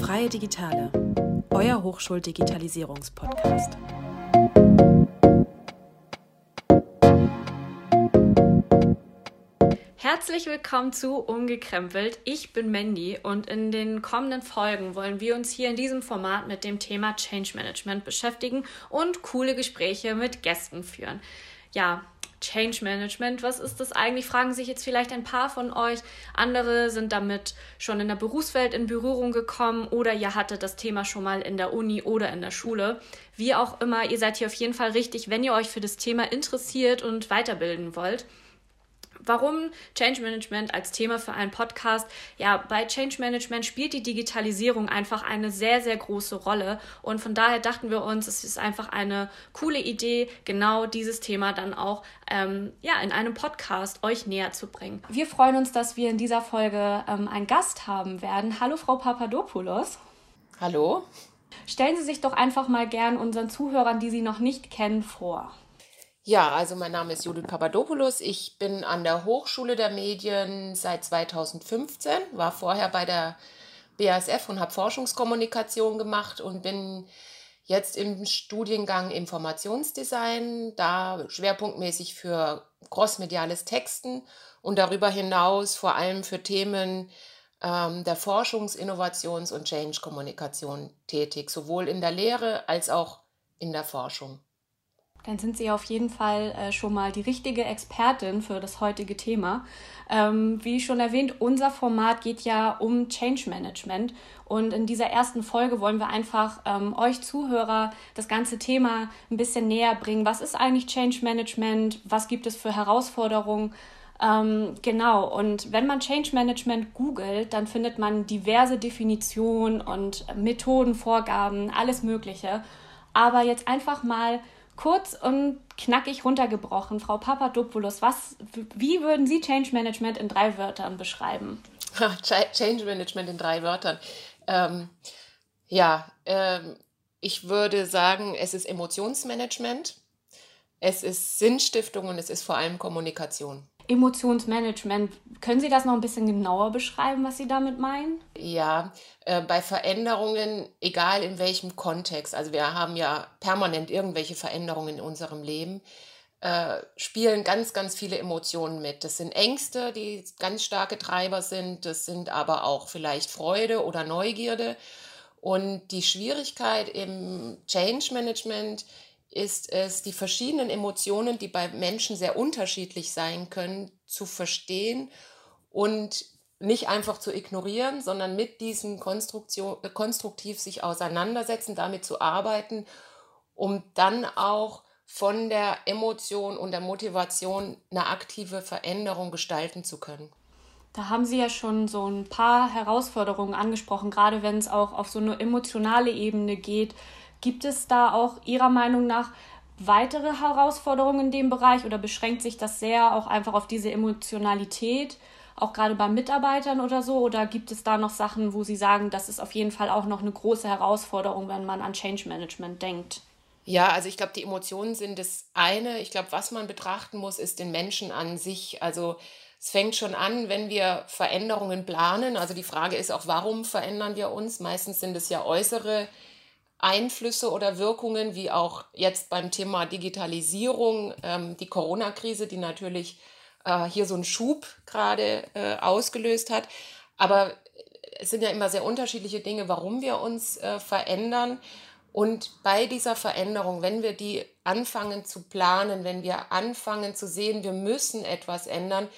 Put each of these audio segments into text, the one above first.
Freie Digitale, euer Hochschuldigitalisierungspodcast. Herzlich willkommen zu Umgekrempelt. Ich bin Mandy und in den kommenden Folgen wollen wir uns hier in diesem Format mit dem Thema Change Management beschäftigen und coole Gespräche mit Gästen führen. Ja, Change Management, was ist das eigentlich? Fragen sich jetzt vielleicht ein paar von euch. Andere sind damit schon in der Berufswelt in Berührung gekommen oder ihr hattet das Thema schon mal in der Uni oder in der Schule. Wie auch immer, ihr seid hier auf jeden Fall richtig, wenn ihr euch für das Thema interessiert und weiterbilden wollt. Warum Change Management als Thema für einen Podcast? Ja, bei Change Management spielt die Digitalisierung einfach eine sehr, sehr große Rolle. Und von daher dachten wir uns, es ist einfach eine coole Idee, genau dieses Thema dann auch ähm, ja, in einem Podcast euch näher zu bringen. Wir freuen uns, dass wir in dieser Folge ähm, einen Gast haben werden. Hallo, Frau Papadopoulos. Hallo. Stellen Sie sich doch einfach mal gern unseren Zuhörern, die Sie noch nicht kennen, vor. Ja, also mein Name ist Judith Papadopoulos. Ich bin an der Hochschule der Medien seit 2015, war vorher bei der BASF und habe Forschungskommunikation gemacht und bin jetzt im Studiengang Informationsdesign, da schwerpunktmäßig für crossmediales Texten und darüber hinaus vor allem für Themen ähm, der Forschungs-, Innovations- und Change-Kommunikation tätig, sowohl in der Lehre als auch in der Forschung dann sind Sie auf jeden Fall äh, schon mal die richtige Expertin für das heutige Thema. Ähm, wie schon erwähnt, unser Format geht ja um Change Management. Und in dieser ersten Folge wollen wir einfach ähm, euch Zuhörer das ganze Thema ein bisschen näher bringen. Was ist eigentlich Change Management? Was gibt es für Herausforderungen? Ähm, genau, und wenn man Change Management googelt, dann findet man diverse Definitionen und Methoden, Vorgaben, alles Mögliche. Aber jetzt einfach mal kurz und knackig runtergebrochen, Frau Papadopoulos, was, wie würden Sie Change Management in drei Wörtern beschreiben? Change Management in drei Wörtern. Ähm, ja, ähm, ich würde sagen, es ist Emotionsmanagement, es ist Sinnstiftung und es ist vor allem Kommunikation. Emotionsmanagement. Können Sie das noch ein bisschen genauer beschreiben, was Sie damit meinen? Ja, äh, bei Veränderungen, egal in welchem Kontext, also wir haben ja permanent irgendwelche Veränderungen in unserem Leben, äh, spielen ganz, ganz viele Emotionen mit. Das sind Ängste, die ganz starke Treiber sind. Das sind aber auch vielleicht Freude oder Neugierde. Und die Schwierigkeit im Change Management ist es, die verschiedenen Emotionen, die bei Menschen sehr unterschiedlich sein können, zu verstehen und nicht einfach zu ignorieren, sondern mit diesen Konstruktion, konstruktiv sich auseinandersetzen, damit zu arbeiten, um dann auch von der Emotion und der Motivation eine aktive Veränderung gestalten zu können. Da haben Sie ja schon so ein paar Herausforderungen angesprochen, gerade wenn es auch auf so eine emotionale Ebene geht. Gibt es da auch Ihrer Meinung nach weitere Herausforderungen in dem Bereich oder beschränkt sich das sehr auch einfach auf diese Emotionalität, auch gerade bei Mitarbeitern oder so? Oder gibt es da noch Sachen, wo Sie sagen, das ist auf jeden Fall auch noch eine große Herausforderung, wenn man an Change Management denkt? Ja, also ich glaube, die Emotionen sind das eine. Ich glaube, was man betrachten muss, ist den Menschen an sich. Also es fängt schon an, wenn wir Veränderungen planen. Also die Frage ist auch, warum verändern wir uns? Meistens sind es ja äußere Einflüsse oder Wirkungen, wie auch jetzt beim Thema Digitalisierung, ähm, die Corona-Krise, die natürlich äh, hier so einen Schub gerade äh, ausgelöst hat. Aber es sind ja immer sehr unterschiedliche Dinge, warum wir uns äh, verändern. Und bei dieser Veränderung, wenn wir die anfangen zu planen, wenn wir anfangen zu sehen, wir müssen etwas ändern,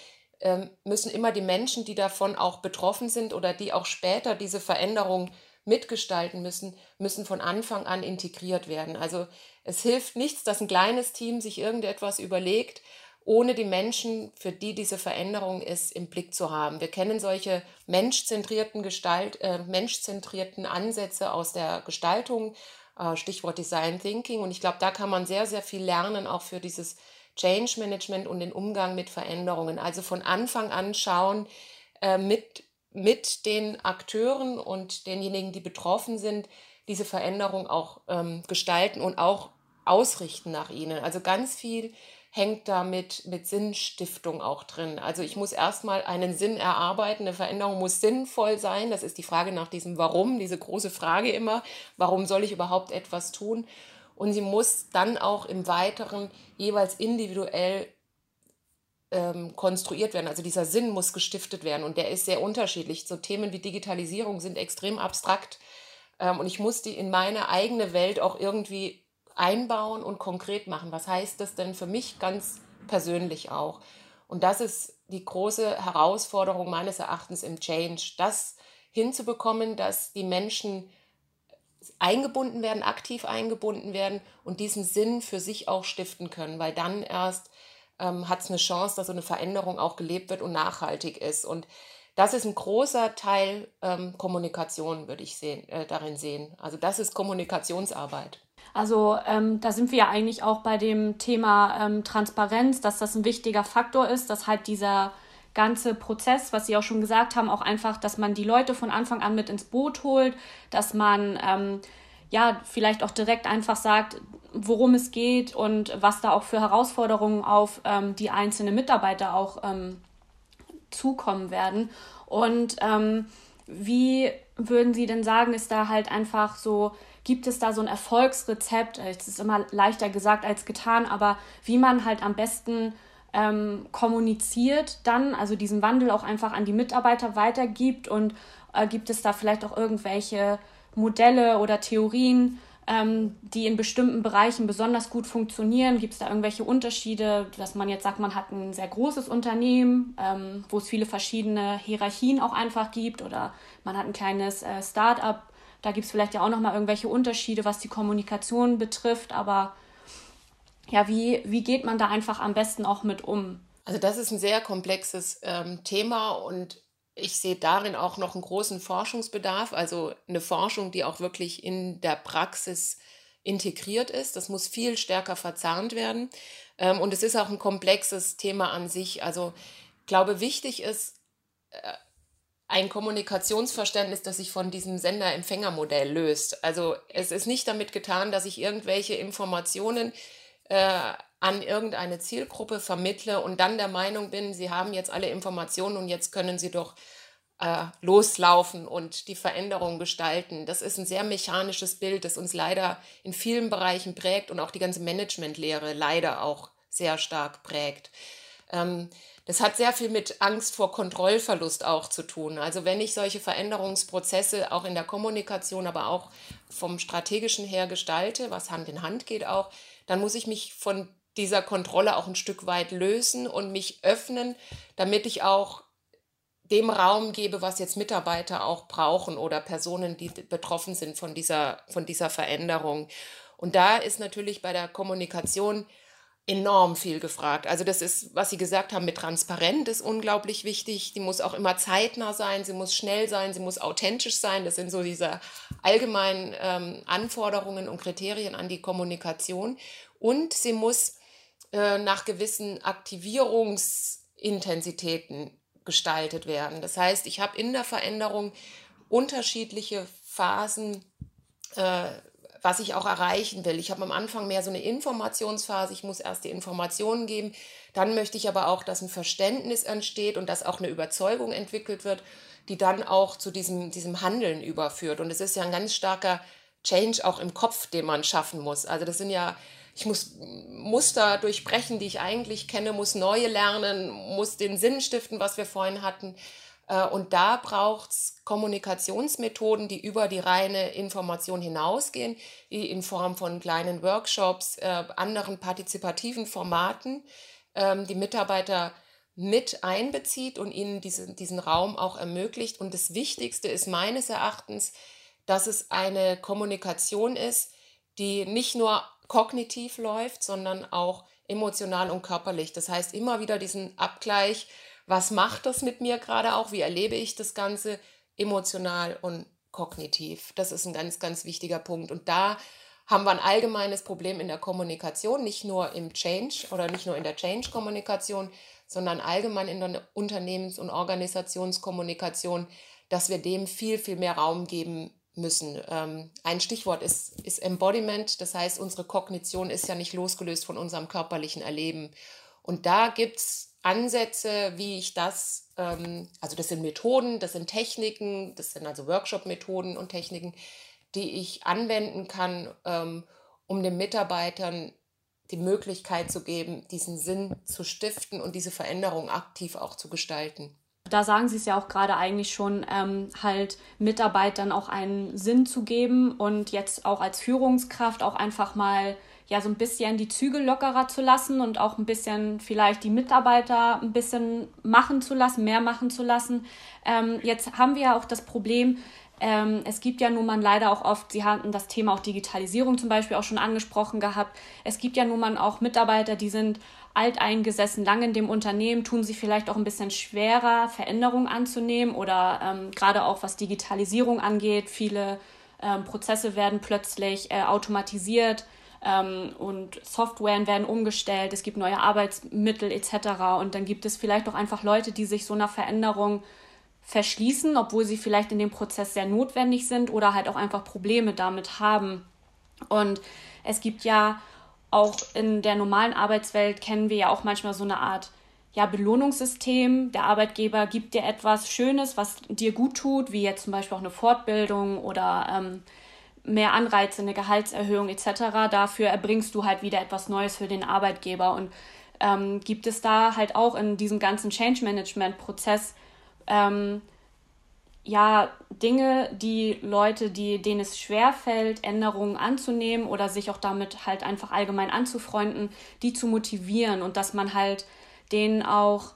ähm, müssen immer die Menschen, die davon auch betroffen sind oder die auch später diese Veränderung mitgestalten müssen, müssen von Anfang an integriert werden. Also es hilft nichts, dass ein kleines Team sich irgendetwas überlegt, ohne die Menschen, für die diese Veränderung ist, im Blick zu haben. Wir kennen solche menschzentrierten Gestalt, äh, menschzentrierten Ansätze aus der Gestaltung, äh, Stichwort Design Thinking. Und ich glaube, da kann man sehr, sehr viel lernen, auch für dieses Change Management und den Umgang mit Veränderungen. Also von Anfang an schauen, äh, mit mit den Akteuren und denjenigen, die betroffen sind, diese Veränderung auch ähm, gestalten und auch ausrichten nach ihnen. Also ganz viel hängt da mit, mit Sinnstiftung auch drin. Also ich muss erstmal einen Sinn erarbeiten, eine Veränderung muss sinnvoll sein. Das ist die Frage nach diesem Warum, diese große Frage immer, warum soll ich überhaupt etwas tun? Und sie muss dann auch im Weiteren jeweils individuell ähm, konstruiert werden. Also dieser Sinn muss gestiftet werden und der ist sehr unterschiedlich. So Themen wie Digitalisierung sind extrem abstrakt ähm, und ich muss die in meine eigene Welt auch irgendwie einbauen und konkret machen. Was heißt das denn für mich ganz persönlich auch? Und das ist die große Herausforderung meines Erachtens im Change, das hinzubekommen, dass die Menschen eingebunden werden, aktiv eingebunden werden und diesen Sinn für sich auch stiften können, weil dann erst ähm, hat es eine Chance, dass so eine Veränderung auch gelebt wird und nachhaltig ist. Und das ist ein großer Teil ähm, Kommunikation, würde ich sehen, äh, darin sehen. Also das ist Kommunikationsarbeit. Also ähm, da sind wir ja eigentlich auch bei dem Thema ähm, Transparenz, dass das ein wichtiger Faktor ist, dass halt dieser ganze Prozess, was Sie auch schon gesagt haben, auch einfach, dass man die Leute von Anfang an mit ins Boot holt, dass man ähm, ja vielleicht auch direkt einfach sagt, worum es geht und was da auch für Herausforderungen auf ähm, die einzelnen Mitarbeiter auch ähm, zukommen werden. Und ähm, wie würden Sie denn sagen, ist da halt einfach so, gibt es da so ein Erfolgsrezept? Es ist immer leichter gesagt als getan, aber wie man halt am besten ähm, kommuniziert dann, also diesen Wandel auch einfach an die Mitarbeiter weitergibt und äh, gibt es da vielleicht auch irgendwelche Modelle oder Theorien, ähm, die in bestimmten Bereichen besonders gut funktionieren? Gibt es da irgendwelche Unterschiede, dass man jetzt sagt, man hat ein sehr großes Unternehmen, ähm, wo es viele verschiedene Hierarchien auch einfach gibt oder man hat ein kleines äh, Start-up, da gibt es vielleicht ja auch nochmal irgendwelche Unterschiede, was die Kommunikation betrifft, aber ja, wie, wie geht man da einfach am besten auch mit um? Also das ist ein sehr komplexes ähm, Thema und ich sehe darin auch noch einen großen Forschungsbedarf, also eine Forschung, die auch wirklich in der Praxis integriert ist. Das muss viel stärker verzahnt werden. Ähm, und es ist auch ein komplexes Thema an sich. Also ich glaube, wichtig ist äh, ein Kommunikationsverständnis, das sich von diesem Sender-Empfänger-Modell löst. Also es ist nicht damit getan, dass ich irgendwelche Informationen äh, an irgendeine Zielgruppe vermittle und dann der Meinung bin, sie haben jetzt alle Informationen und jetzt können sie doch äh, loslaufen und die Veränderung gestalten. Das ist ein sehr mechanisches Bild, das uns leider in vielen Bereichen prägt und auch die ganze Managementlehre leider auch sehr stark prägt. Ähm, das hat sehr viel mit Angst vor Kontrollverlust auch zu tun. Also wenn ich solche Veränderungsprozesse auch in der Kommunikation, aber auch vom strategischen her gestalte, was Hand in Hand geht auch, dann muss ich mich von dieser Kontrolle auch ein Stück weit lösen und mich öffnen, damit ich auch dem Raum gebe, was jetzt Mitarbeiter auch brauchen oder Personen, die betroffen sind von dieser, von dieser Veränderung. Und da ist natürlich bei der Kommunikation enorm viel gefragt. Also das ist, was Sie gesagt haben, mit Transparenz ist unglaublich wichtig. Die muss auch immer zeitnah sein, sie muss schnell sein, sie muss authentisch sein. Das sind so diese allgemeinen ähm, Anforderungen und Kriterien an die Kommunikation. Und sie muss äh, nach gewissen Aktivierungsintensitäten gestaltet werden. Das heißt, ich habe in der Veränderung unterschiedliche Phasen, äh, was ich auch erreichen will. Ich habe am Anfang mehr so eine Informationsphase, ich muss erst die Informationen geben, dann möchte ich aber auch, dass ein Verständnis entsteht und dass auch eine Überzeugung entwickelt wird, die dann auch zu diesem, diesem Handeln überführt. Und es ist ja ein ganz starker Change auch im Kopf, den man schaffen muss. Also das sind ja ich muss Muster durchbrechen, die ich eigentlich kenne, muss neue lernen, muss den Sinn stiften, was wir vorhin hatten. Äh, und da braucht es Kommunikationsmethoden, die über die reine Information hinausgehen, die in Form von kleinen Workshops, äh, anderen partizipativen Formaten ähm, die Mitarbeiter mit einbezieht und ihnen diesen, diesen Raum auch ermöglicht. Und das Wichtigste ist meines Erachtens, dass es eine Kommunikation ist, die nicht nur kognitiv läuft, sondern auch emotional und körperlich. Das heißt, immer wieder diesen Abgleich, was macht das mit mir gerade auch, wie erlebe ich das Ganze emotional und kognitiv. Das ist ein ganz, ganz wichtiger Punkt. Und da haben wir ein allgemeines Problem in der Kommunikation, nicht nur im Change oder nicht nur in der Change-Kommunikation, sondern allgemein in der Unternehmens- und Organisationskommunikation, dass wir dem viel, viel mehr Raum geben müssen. Ähm, ein Stichwort ist, ist Embodiment, das heißt, unsere Kognition ist ja nicht losgelöst von unserem körperlichen Erleben. Und da gibt es Ansätze, wie ich das, ähm, also das sind Methoden, das sind Techniken, das sind also Workshop-Methoden und Techniken, die ich anwenden kann, ähm, um den Mitarbeitern die Möglichkeit zu geben, diesen Sinn zu stiften und diese Veränderung aktiv auch zu gestalten. Da sagen Sie es ja auch gerade eigentlich schon, ähm, halt Mitarbeitern auch einen Sinn zu geben und jetzt auch als Führungskraft auch einfach mal ja so ein bisschen die Zügel lockerer zu lassen und auch ein bisschen vielleicht die Mitarbeiter ein bisschen machen zu lassen, mehr machen zu lassen. Ähm, jetzt haben wir ja auch das Problem, ähm, es gibt ja nun mal leider auch oft, Sie hatten das Thema auch Digitalisierung zum Beispiel auch schon angesprochen gehabt. Es gibt ja nun mal auch Mitarbeiter, die sind alteingesessen, lange in dem Unternehmen, tun sich vielleicht auch ein bisschen schwerer, Veränderungen anzunehmen oder ähm, gerade auch was Digitalisierung angeht. Viele ähm, Prozesse werden plötzlich äh, automatisiert ähm, und Softwaren werden umgestellt, es gibt neue Arbeitsmittel etc. Und dann gibt es vielleicht auch einfach Leute, die sich so einer Veränderung verschließen, obwohl sie vielleicht in dem Prozess sehr notwendig sind oder halt auch einfach Probleme damit haben. Und es gibt ja auch in der normalen Arbeitswelt kennen wir ja auch manchmal so eine Art ja, Belohnungssystem. Der Arbeitgeber gibt dir etwas Schönes, was dir gut tut, wie jetzt zum Beispiel auch eine Fortbildung oder ähm, mehr Anreize, eine Gehaltserhöhung etc. Dafür erbringst du halt wieder etwas Neues für den Arbeitgeber. Und ähm, gibt es da halt auch in diesem ganzen Change Management Prozess ähm, ja Dinge, die Leute, die, denen es schwerfällt, Änderungen anzunehmen oder sich auch damit halt einfach allgemein anzufreunden, die zu motivieren und dass man halt denen auch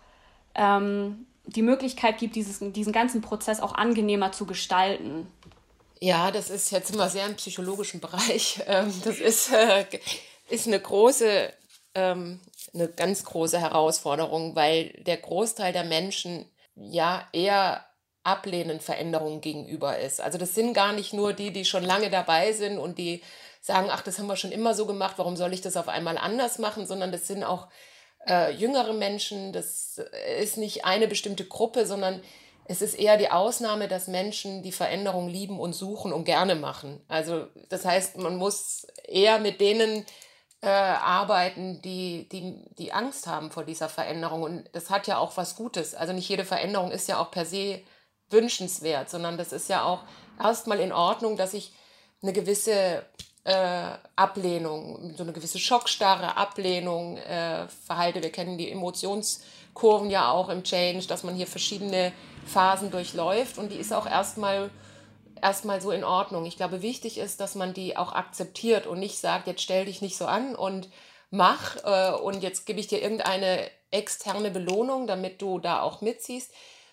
ähm, die Möglichkeit gibt, dieses, diesen ganzen Prozess auch angenehmer zu gestalten. Ja, das ist jetzt immer sehr im psychologischen Bereich. Ähm, das ist, äh, ist eine große, ähm, eine ganz große Herausforderung, weil der Großteil der Menschen ja eher ablehnend Veränderungen gegenüber ist. Also das sind gar nicht nur die, die schon lange dabei sind und die sagen, ach, das haben wir schon immer so gemacht, warum soll ich das auf einmal anders machen, sondern das sind auch äh, jüngere Menschen, das ist nicht eine bestimmte Gruppe, sondern es ist eher die Ausnahme, dass Menschen die Veränderung lieben und suchen und gerne machen. Also das heißt, man muss eher mit denen äh, arbeiten, die, die, die Angst haben vor dieser Veränderung. Und das hat ja auch was Gutes. Also nicht jede Veränderung ist ja auch per se wünschenswert, sondern das ist ja auch erstmal in Ordnung, dass ich eine gewisse äh, Ablehnung, so eine gewisse schockstarre Ablehnung äh, verhalte. Wir kennen die Emotionskurven ja auch im Change, dass man hier verschiedene Phasen durchläuft und die ist auch erstmal erstmal so in Ordnung. Ich glaube, wichtig ist, dass man die auch akzeptiert und nicht sagt, jetzt stell dich nicht so an und mach äh, und jetzt gebe ich dir irgendeine externe Belohnung, damit du da auch mitziehst,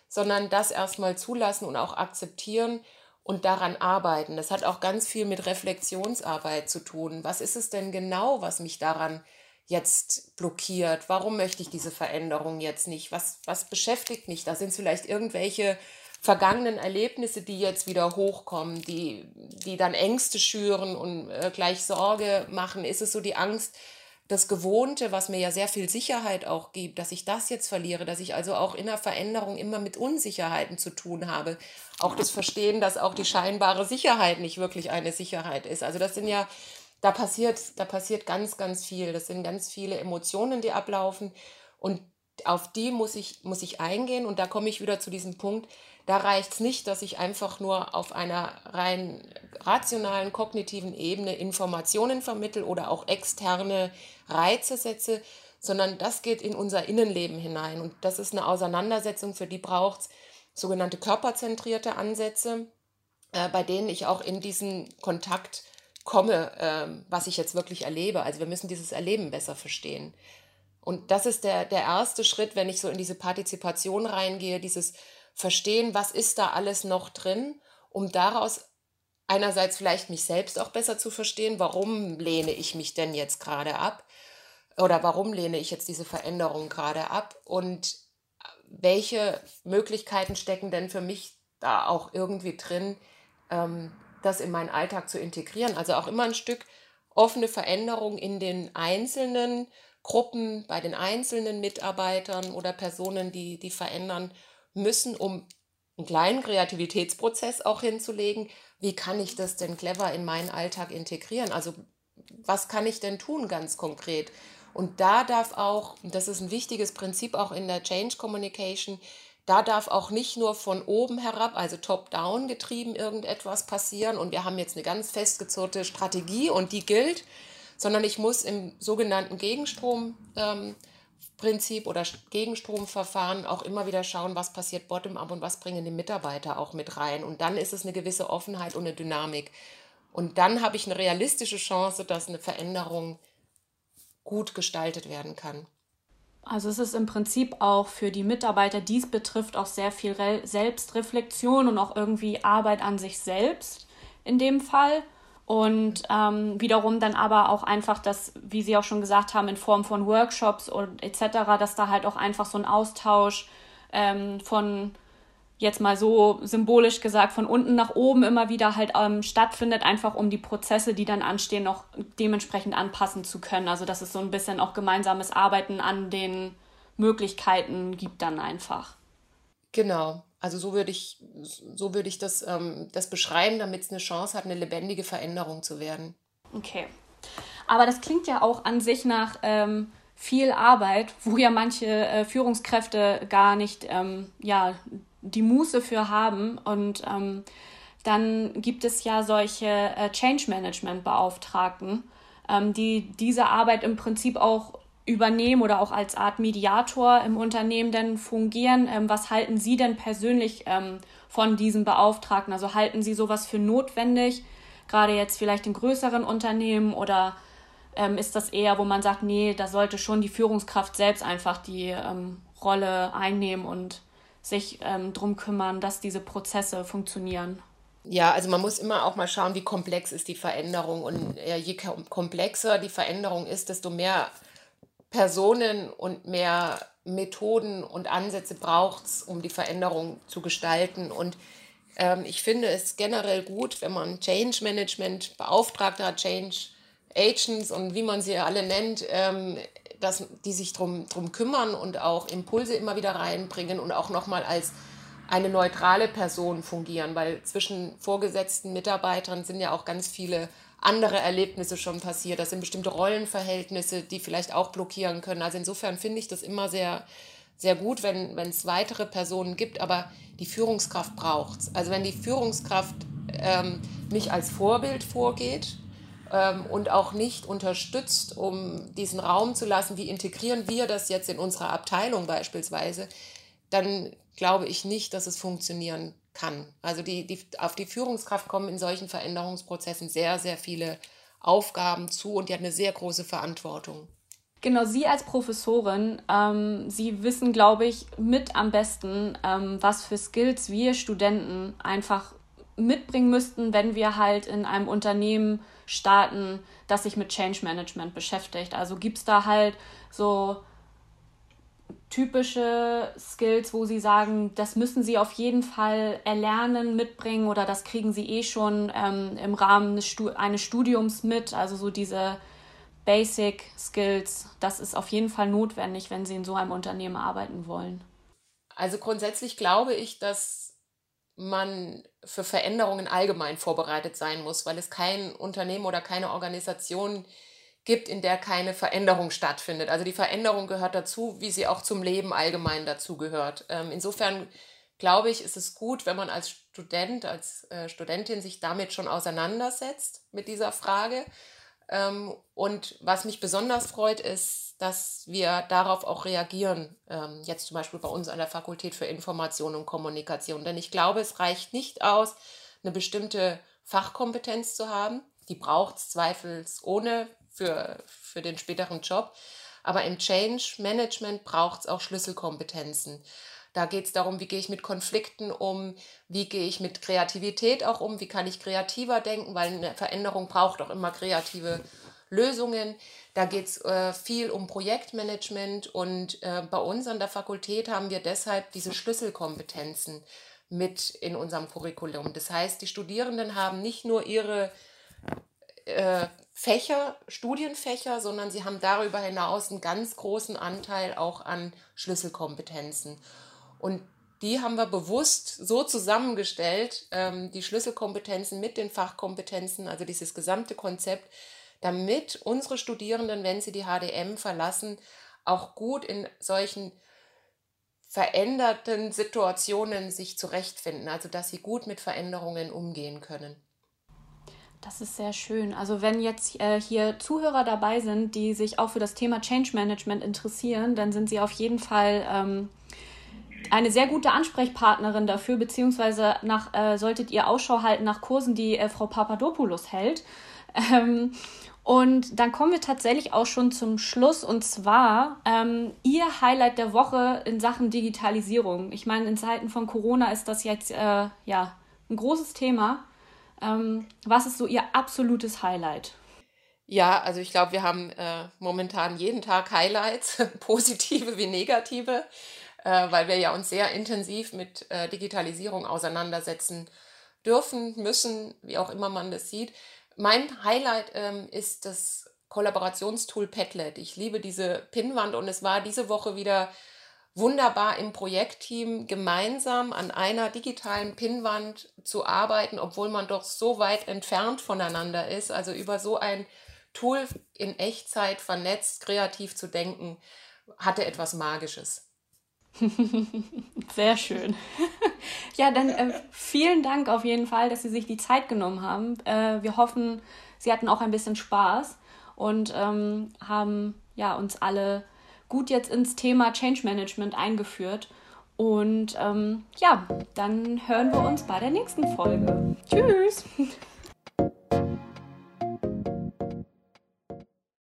sondern das erstmal zulassen und auch akzeptieren und daran arbeiten. Das hat auch ganz viel mit Reflexionsarbeit zu tun. Was ist es denn genau, was mich daran jetzt blockiert? Warum möchte ich diese Veränderung jetzt nicht? Was, was beschäftigt mich? Da sind es vielleicht irgendwelche vergangenen Erlebnisse, die jetzt wieder hochkommen, die, die dann Ängste schüren und äh, gleich Sorge machen. Ist es so die Angst, das Gewohnte, was mir ja sehr viel Sicherheit auch gibt, dass ich das jetzt verliere, dass ich also auch in der Veränderung immer mit Unsicherheiten zu tun habe. Auch das Verstehen, dass auch die scheinbare Sicherheit nicht wirklich eine Sicherheit ist. Also das sind ja, da passiert, da passiert ganz, ganz viel. Das sind ganz viele Emotionen, die ablaufen und auf die muss ich, muss ich eingehen und da komme ich wieder zu diesem Punkt, da reicht es nicht, dass ich einfach nur auf einer rein rationalen, kognitiven Ebene Informationen vermittel oder auch externe Reize setze, sondern das geht in unser Innenleben hinein. Und das ist eine Auseinandersetzung, für die braucht es sogenannte körperzentrierte Ansätze, äh, bei denen ich auch in diesen Kontakt komme, äh, was ich jetzt wirklich erlebe. Also wir müssen dieses Erleben besser verstehen. Und das ist der, der erste Schritt, wenn ich so in diese Partizipation reingehe, dieses Verstehen, was ist da alles noch drin, um daraus einerseits vielleicht mich selbst auch besser zu verstehen, warum lehne ich mich denn jetzt gerade ab oder warum lehne ich jetzt diese Veränderung gerade ab und welche Möglichkeiten stecken denn für mich da auch irgendwie drin, ähm, das in meinen Alltag zu integrieren. Also auch immer ein Stück offene Veränderung in den einzelnen Gruppen, bei den einzelnen Mitarbeitern oder Personen, die, die verändern müssen, um einen kleinen Kreativitätsprozess auch hinzulegen. Wie kann ich das denn clever in meinen Alltag integrieren? Also was kann ich denn tun ganz konkret? Und da darf auch, das ist ein wichtiges Prinzip auch in der Change Communication, da darf auch nicht nur von oben herab, also top-down getrieben, irgendetwas passieren und wir haben jetzt eine ganz festgezurrte Strategie und die gilt, sondern ich muss im sogenannten Gegenstromprinzip ähm, oder Gegenstromverfahren auch immer wieder schauen, was passiert bottom-up und was bringen die Mitarbeiter auch mit rein. Und dann ist es eine gewisse Offenheit und eine Dynamik. Und dann habe ich eine realistische Chance, dass eine Veränderung gut gestaltet werden kann. Also es ist im Prinzip auch für die Mitarbeiter, dies betrifft, auch sehr viel Re Selbstreflexion und auch irgendwie Arbeit an sich selbst in dem Fall. Und ähm, wiederum dann aber auch einfach das, wie Sie auch schon gesagt haben, in Form von Workshops und etc., dass da halt auch einfach so ein Austausch ähm, von jetzt mal so symbolisch gesagt von unten nach oben immer wieder halt ähm, stattfindet, einfach um die Prozesse, die dann anstehen, noch dementsprechend anpassen zu können. Also dass es so ein bisschen auch gemeinsames Arbeiten an den Möglichkeiten gibt dann einfach. Genau. Also so würde ich, so würde ich das, ähm, das beschreiben, damit es eine Chance hat, eine lebendige Veränderung zu werden. Okay. Aber das klingt ja auch an sich nach ähm, viel Arbeit, wo ja manche äh, Führungskräfte gar nicht ähm, ja, die Muße für haben. Und ähm, dann gibt es ja solche äh, Change Management Beauftragten, ähm, die diese Arbeit im Prinzip auch übernehmen oder auch als Art Mediator im Unternehmen denn fungieren. Ähm, was halten Sie denn persönlich ähm, von diesen Beauftragten? Also halten Sie sowas für notwendig, gerade jetzt vielleicht in größeren Unternehmen oder ähm, ist das eher, wo man sagt, nee, da sollte schon die Führungskraft selbst einfach die ähm, Rolle einnehmen und sich ähm, drum kümmern, dass diese Prozesse funktionieren. Ja, also man muss immer auch mal schauen, wie komplex ist die Veränderung. Und ja, je komplexer die Veränderung ist, desto mehr Personen und mehr Methoden und Ansätze braucht es, um die Veränderung zu gestalten. Und ähm, ich finde es generell gut, wenn man Change Management Beauftragter, Change Agents und wie man sie alle nennt, ähm, dass die sich darum drum kümmern und auch Impulse immer wieder reinbringen und auch nochmal als eine neutrale Person fungieren, weil zwischen vorgesetzten Mitarbeitern sind ja auch ganz viele andere Erlebnisse schon passiert. Das sind bestimmte Rollenverhältnisse, die vielleicht auch blockieren können. Also insofern finde ich das immer sehr, sehr gut, wenn es weitere Personen gibt, aber die Führungskraft braucht es. Also wenn die Führungskraft ähm, nicht als Vorbild vorgeht, ähm, und auch nicht unterstützt, um diesen Raum zu lassen, wie integrieren wir das jetzt in unserer Abteilung beispielsweise, dann glaube ich nicht, dass es funktionieren kann. Also die, die, auf die Führungskraft kommen in solchen Veränderungsprozessen sehr, sehr viele Aufgaben zu und die hat eine sehr große Verantwortung. Genau, Sie als Professorin, ähm, Sie wissen, glaube ich, mit am besten, ähm, was für Skills wir Studenten einfach mitbringen müssten, wenn wir halt in einem Unternehmen starten, das sich mit Change Management beschäftigt. Also gibt es da halt so typische Skills, wo Sie sagen, das müssen Sie auf jeden Fall erlernen, mitbringen oder das kriegen Sie eh schon ähm, im Rahmen eines Studiums mit. Also so diese Basic Skills, das ist auf jeden Fall notwendig, wenn Sie in so einem Unternehmen arbeiten wollen. Also grundsätzlich glaube ich, dass man für Veränderungen allgemein vorbereitet sein muss, weil es kein Unternehmen oder keine Organisation gibt, in der keine Veränderung stattfindet. Also die Veränderung gehört dazu, wie sie auch zum Leben allgemein dazu gehört. Ähm, insofern glaube ich, ist es gut, wenn man als Student, als äh, Studentin sich damit schon auseinandersetzt mit dieser Frage. Ähm, und was mich besonders freut, ist, dass wir darauf auch reagieren, ähm, jetzt zum Beispiel bei uns an der Fakultät für Information und Kommunikation. Denn ich glaube, es reicht nicht aus, eine bestimmte Fachkompetenz zu haben. Die braucht es zweifelsohne für, für den späteren Job. Aber im Change Management braucht es auch Schlüsselkompetenzen. Da geht es darum, wie gehe ich mit Konflikten um, wie gehe ich mit Kreativität auch um, wie kann ich kreativer denken, weil eine Veränderung braucht auch immer kreative Lösungen. Da geht es äh, viel um Projektmanagement und äh, bei uns an der Fakultät haben wir deshalb diese Schlüsselkompetenzen mit in unserem Curriculum. Das heißt, die Studierenden haben nicht nur ihre äh, Fächer, Studienfächer, sondern sie haben darüber hinaus einen ganz großen Anteil auch an Schlüsselkompetenzen. Und die haben wir bewusst so zusammengestellt, ähm, die Schlüsselkompetenzen mit den Fachkompetenzen, also dieses gesamte Konzept, damit unsere Studierenden, wenn sie die HDM verlassen, auch gut in solchen veränderten Situationen sich zurechtfinden, also dass sie gut mit Veränderungen umgehen können. Das ist sehr schön. Also wenn jetzt äh, hier Zuhörer dabei sind, die sich auch für das Thema Change Management interessieren, dann sind sie auf jeden Fall ähm, eine sehr gute Ansprechpartnerin dafür, beziehungsweise nach, äh, solltet ihr Ausschau halten nach Kursen, die äh, Frau Papadopoulos hält. Ähm, und dann kommen wir tatsächlich auch schon zum Schluss und zwar ähm, Ihr Highlight der Woche in Sachen Digitalisierung. Ich meine, in Zeiten von Corona ist das jetzt äh, ja ein großes Thema. Ähm, was ist so Ihr absolutes Highlight? Ja, also ich glaube, wir haben äh, momentan jeden Tag Highlights, positive wie negative, äh, weil wir ja uns sehr intensiv mit äh, Digitalisierung auseinandersetzen dürfen, müssen, wie auch immer man das sieht. Mein Highlight ähm, ist das Kollaborationstool Padlet. Ich liebe diese Pinnwand und es war diese Woche wieder wunderbar im Projektteam gemeinsam an einer digitalen Pinnwand zu arbeiten, obwohl man doch so weit entfernt voneinander ist. Also über so ein Tool in Echtzeit vernetzt, kreativ zu denken, hatte etwas Magisches. Sehr schön. ja, dann äh, vielen Dank auf jeden Fall, dass Sie sich die Zeit genommen haben. Äh, wir hoffen, Sie hatten auch ein bisschen Spaß und ähm, haben ja uns alle gut jetzt ins Thema Change Management eingeführt. Und ähm, ja, dann hören wir uns bei der nächsten Folge. Tschüss!